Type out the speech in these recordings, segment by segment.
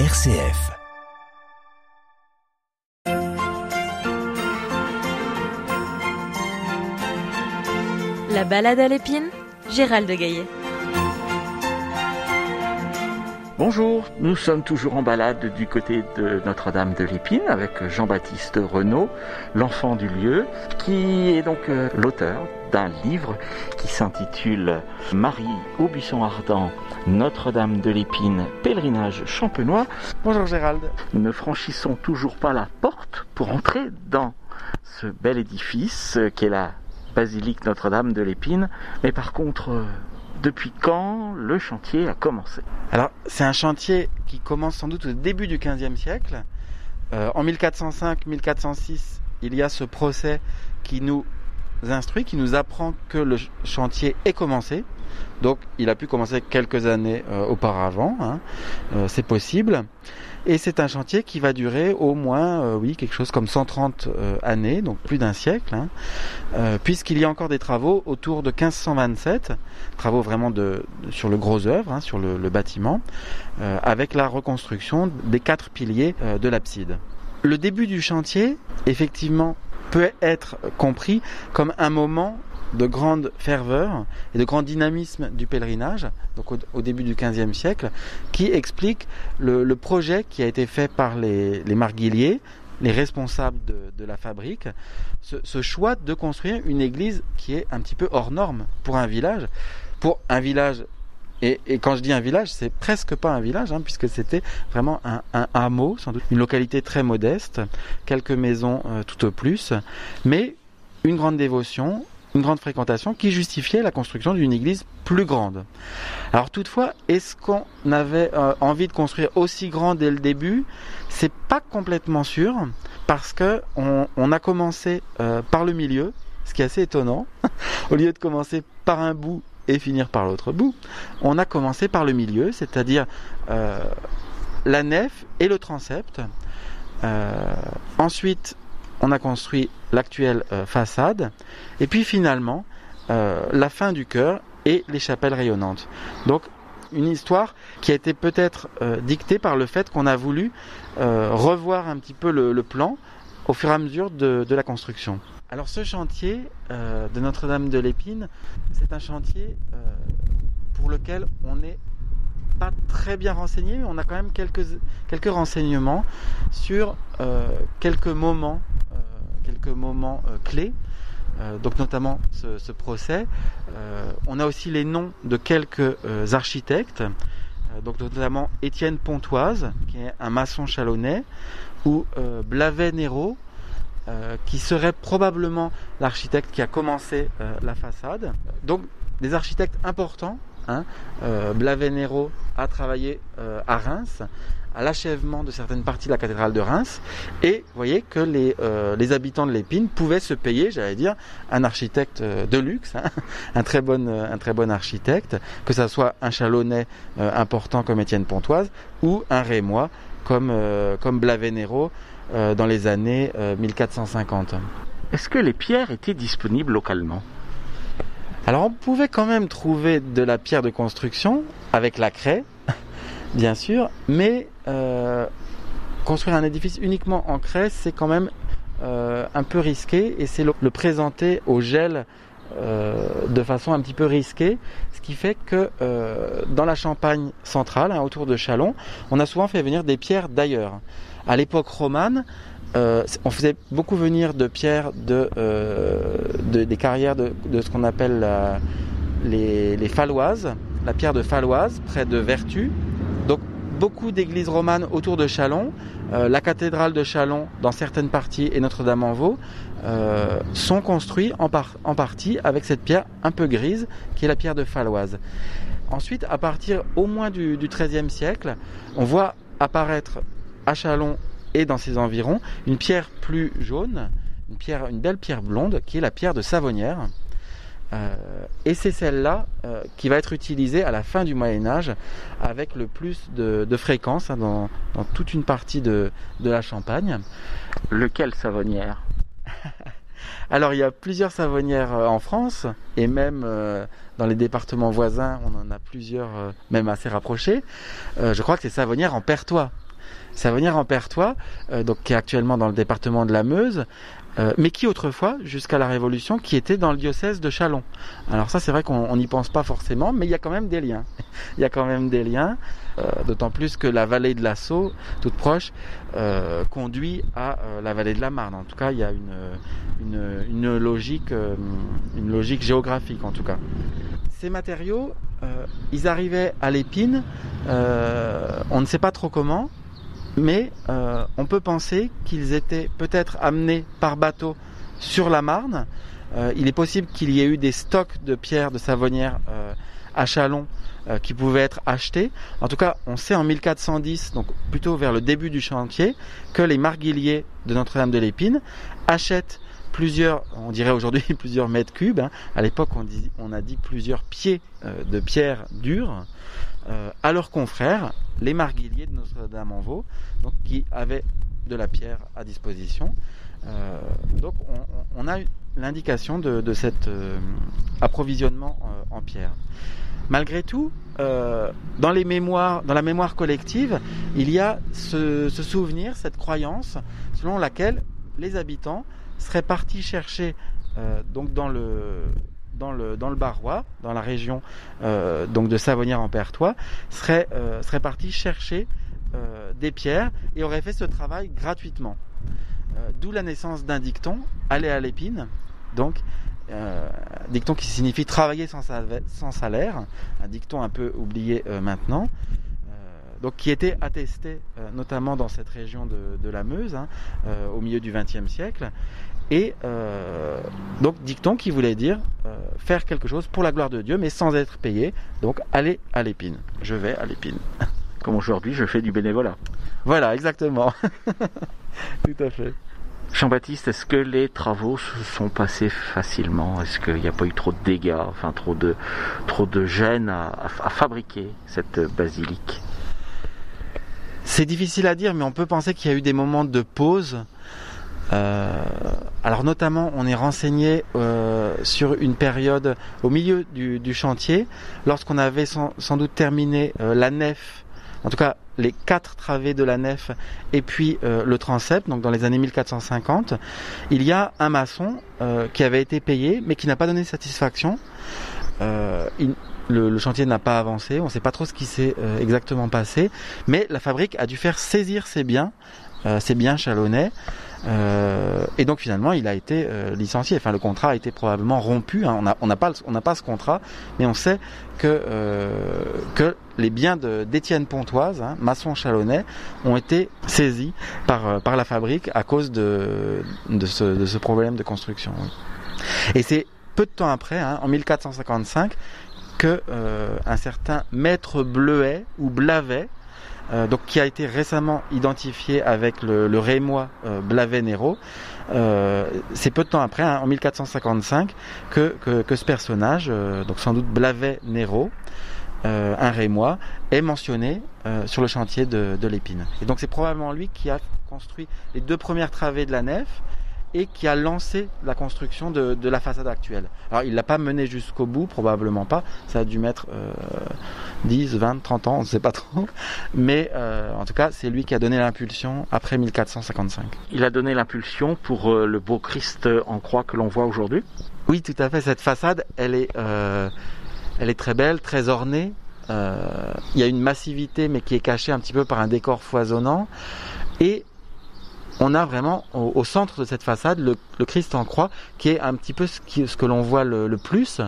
RCF. La balade à l'épine, Gérald de Gaillet. Bonjour, nous sommes toujours en balade du côté de Notre-Dame de l'Épine avec Jean-Baptiste Renaud, l'enfant du lieu, qui est donc euh, l'auteur d'un livre qui s'intitule Marie au buisson ardent, Notre-Dame de l'Épine, pèlerinage champenois. Bonjour Gérald. Nous ne franchissons toujours pas la porte pour entrer dans ce bel édifice euh, qui est la basilique Notre-Dame de l'Épine, mais par contre, euh, depuis quand le chantier a commencé Alors, c'est un chantier qui commence sans doute au début du XVe siècle. Euh, en 1405-1406, il y a ce procès qui nous instruit, qui nous apprend que le chantier est commencé. Donc, il a pu commencer quelques années euh, auparavant. Hein. Euh, c'est possible. Et c'est un chantier qui va durer au moins, euh, oui, quelque chose comme 130 euh, années, donc plus d'un siècle, hein, puisqu'il y a encore des travaux autour de 1527, travaux vraiment de, sur le gros œuvre, hein, sur le, bâtiment, avec la reconstruction des quatre piliers de l'abside. Le début du chantier, effectivement, peut être compris comme un moment de grande ferveur et de grand dynamisme du pèlerinage, donc au, début du XVe siècle, qui explique le, projet qui a été fait par les, les marguilliers, les responsables de, de la fabrique, ce, choix de construire une église qui est un petit peu hors norme pour un village. Pour un village, et, quand je dis un village, c'est presque pas un village, hein, puisque c'était vraiment un, un, hameau, sans doute une localité très modeste, quelques maisons euh, tout au plus, mais une grande dévotion, une grande fréquentation qui justifiait la construction d'une église plus grande. Alors toutefois, est-ce qu'on avait euh, envie de construire aussi grand dès le début? C'est pas complètement sûr parce que on, a commencé euh, par le milieu, ce qui est assez étonnant. Au lieu de commencer par un bout et finir par l'autre bout, on a commencé par le milieu, c'est-à-dire euh, la nef et le transept. Ensuite, on a construit l'actuelle euh, façade, et puis finalement euh, la fin du chœur et les chapelles rayonnantes. Donc une histoire qui a été peut-être euh, dictée par le fait qu'on a voulu revoir un petit peu le, plan au fur et à mesure de, la construction. Alors ce chantier de Notre-Dame de l'Épine, c'est un chantier pour lequel on n'est pas très bien renseigné, mais on a quand même quelques, renseignements sur quelques moments moments euh, clés, euh, donc notamment ce, ce procès. Euh, on a aussi les noms de quelques architectes, donc notamment Étienne Pontoise, qui est un maçon chalonnais, ou Blavet Nero, qui serait probablement l'architecte qui a commencé la façade. Donc des architectes importants. Hein. Nero a travaillé à Reims à l'achèvement de certaines parties de la cathédrale de Reims. Et vous voyez que les, euh, habitants de l'Épine pouvaient se payer, j'allais dire, un architecte de luxe, hein, un, très bon, un architecte, que ce soit un chalonnais euh, important comme Étienne Pontoise ou un rémois comme, euh, dans les années 1450. Est-ce que les pierres étaient disponibles localement? Alors on pouvait quand même trouver de la pierre de construction avec la craie, bien sûr, mais euh, construire un édifice uniquement en craie, c'est quand même euh, un peu risqué et c'est le, présenter au gel euh, de façon un petit peu risquée, ce qui fait que dans la Champagne centrale, hein, autour de Chalon, on a souvent fait venir des pierres d'ailleurs. À l'époque romane, euh, on faisait beaucoup venir de pierres de, euh, de des carrières de, de ce qu'on appelle les, les Falloises, la pierre de Falloise, près de Vertu. Donc beaucoup d'églises romanes autour de Chalon, euh, la cathédrale de Chalon dans certaines parties et Notre-Dame-en-Vaux sont construits en, en, partie avec cette pierre un peu grise qui est la pierre de Falloise. Ensuite, à partir au moins du XIIIe siècle, on voit apparaître à Chalon et dans ses environs une pierre plus jaune, une, pierre, une belle pierre blonde qui est la pierre de Savonnière. Euh, et c'est celle-là euh, qui va être utilisée à la fin du Moyen Âge avec le plus de, de fréquence hein, dans, dans, toute une partie de, de, la Champagne. Lequel Savonnière? Alors il y a plusieurs savonnières euh, en France et même euh, dans les départements voisins, on en a plusieurs, même assez rapprochés. je crois que c'est savonnière en Pertois Savonnière en Pertois, donc qui est actuellement dans le département de la Meuse, euh, mais qui autrefois, jusqu'à la Révolution, qui était dans le diocèse de Chalon. Alors ça, c'est vrai qu'on n'y pense pas forcément, mais il y a quand même des liens. il y a quand même des liens, euh, d'autant plus que la vallée de la toute proche, euh, conduit à la vallée de la Marne. En tout cas, il y a une, une, une logique, une logique géographique en tout cas. Ces matériaux, ils arrivaient à l'épine, on ne sait pas trop comment, mais euh, on peut penser qu'ils étaient peut-être amenés par bateau sur la Marne. Euh, il est possible qu'il y ait eu des stocks de pierres de Savonnière euh, à Chalon qui pouvaient être achetés. En tout cas, on sait en 1410, donc plutôt vers le début du chantier, que les marguilliers de Notre-Dame de l'Épine achètent plusieurs, on dirait aujourd'hui plusieurs mètres cubes. Hein. À l'époque, on, a dit plusieurs pieds de pierre dure à leurs confrères, les marguilliers de Notre-Dame-en-Vaux, qui avaient de la pierre à disposition. Euh, donc on, a l'indication de, cet euh, approvisionnement en pierre. Malgré tout, dans les mémoires, dans la mémoire collective, il y a ce, souvenir, cette croyance, selon laquelle les habitants seraient partis chercher dans le dans le, dans le Barrois, dans la région euh, donc de Savonnière en Pertois, serait, euh, serait parti chercher euh, des pierres et aurait fait ce travail gratuitement. D'où la naissance d'un dicton, aller à l'épine, donc dicton qui signifie travailler sans, sans, salaire, un dicton un peu oublié maintenant. Donc, qui était attesté notamment dans cette région de, de la Meuse hein, au milieu du XXe siècle et euh, donc dicton qui voulait dire euh, faire quelque chose pour la gloire de Dieu, mais sans être payé. Donc aller à l'épine. Je vais à l'épine. Comme aujourd'hui, je fais du bénévolat. Voilà, exactement. Tout à fait. Jean-Baptiste, est-ce que les travaux se sont passés facilement? Est-ce qu'il n'y a pas eu trop de dégâts, enfin trop de, trop de gêne à, à fabriquer cette basilique? C'est difficile à dire, mais on peut penser qu'il y a eu des moments de pause alors notamment, on est renseigné euh, sur une période au milieu du, chantier, lorsqu'on avait sans, doute terminé euh, la nef, en tout cas les quatre travées de la nef et puis le transept, donc dans les années 1450, il y a un maçon qui avait été payé mais qui n'a pas donné satisfaction. le, chantier n'a pas avancé, on ne sait pas trop ce qui s'est exactement passé, mais la fabrique a dû faire saisir ses biens, ses biens chalonnais, euh, et donc finalement, il a été euh, licencié. Enfin, le contrat a été probablement rompu. Hein. On n'a on pas, on pas ce contrat, mais on sait que euh, que les biens d'Étienne Pontoise, hein, maçon chalonnais, ont été saisis par euh, par la fabrique à cause de de ce, de ce problème de construction. Et c'est peu de temps après, hein, en 1455, que un certain maître Bleuet ou Blavet euh, donc qui a été récemment identifié avec le, rémois euh, Blavet-Nero. Euh, c'est peu de temps après, hein, en 1455, que, que, que ce personnage, euh, donc sans doute Blavet-Nero, un rémois, est mentionné sur le chantier de, de l'épine. Et donc c'est probablement lui qui a construit les deux premières travées de la nef, et qui a lancé la construction de, de la façade actuelle. Alors il l'a pas mené jusqu'au bout, probablement pas, ça a dû mettre euh, 10, 20, 30 ans, on ne sait pas trop, mais euh, en tout cas c'est lui qui a donné l'impulsion après 1455. Il a donné l'impulsion pour euh, le beau Christ en croix que l'on voit aujourd'hui. Oui tout à fait, cette façade elle est, euh, elle est très belle, très ornée, il y a une massivité mais qui est cachée un petit peu par un décor foisonnant. Et on a vraiment au, centre de cette façade le, Christ en croix qui est un petit peu ce, que l'on voit le, plus.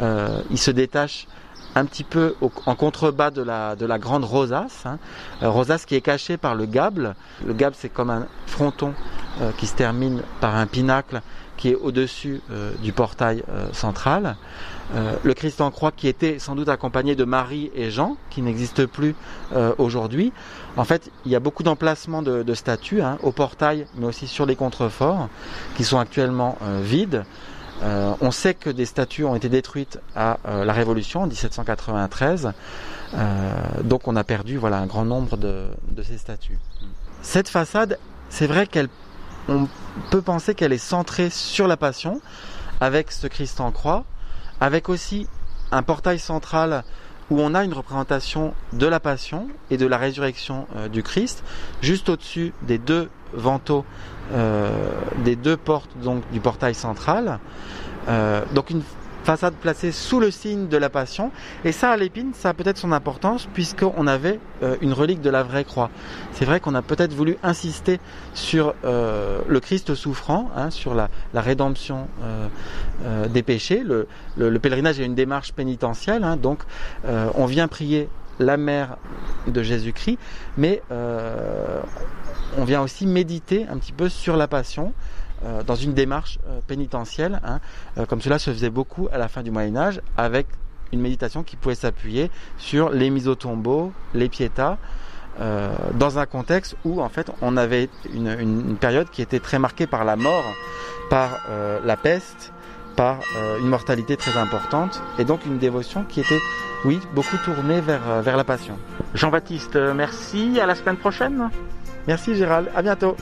Euh, il se détache un petit peu en contrebas de la, de la grande rosace, hein. euh, rosace qui est cachée par le gable. Le gable c'est comme un fronton euh, qui se termine par un pinacle qui est au-dessus du portail central. le Christ en croix qui était sans doute accompagné de Marie et Jean, qui n'existe plus aujourd'hui. En fait, il y a beaucoup d'emplacements de, statues hein, au portail, mais aussi sur les contreforts, qui sont actuellement euh, vides. Euh, on sait que des statues ont été détruites à euh, la Révolution en 1793, donc on a perdu voilà un grand nombre de ces statues. Cette façade, c'est vrai qu'elle, on peut penser qu'elle est centrée sur la Passion, avec ce Christ en croix, avec aussi un portail central où on a une représentation de la passion et de la résurrection euh, du Christ, juste au-dessus des deux vantaux, euh, des deux portes donc du portail central. Euh, donc une façade placée sous le signe de la Passion. Et ça, à l'épine, ça a peut-être son importance puisqu'on avait euh, une relique de la vraie croix. C'est vrai qu'on a peut-être voulu insister sur euh, le Christ souffrant, hein, sur la, rédemption euh, des péchés. Le, pèlerinage est une démarche pénitentielle, hein, donc on vient prier la mère de Jésus-Christ, mais on vient aussi méditer un petit peu sur la Passion. Euh, dans une démarche euh, pénitentielle, hein, euh, comme cela se faisait beaucoup à la fin du Moyen Âge, avec une méditation qui pouvait s'appuyer sur les mises au tombeau, les pietas, dans un contexte où en fait on avait une, une, période qui était très marquée par la mort, par la peste, par une mortalité très importante, et donc une dévotion qui était, oui, beaucoup tournée vers, vers la passion. Jean-Baptiste, merci, à la semaine prochaine. Merci Gérald, à bientôt.